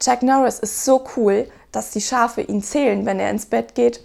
Chuck Norris ist so cool, dass die Schafe ihn zählen, wenn er ins Bett geht.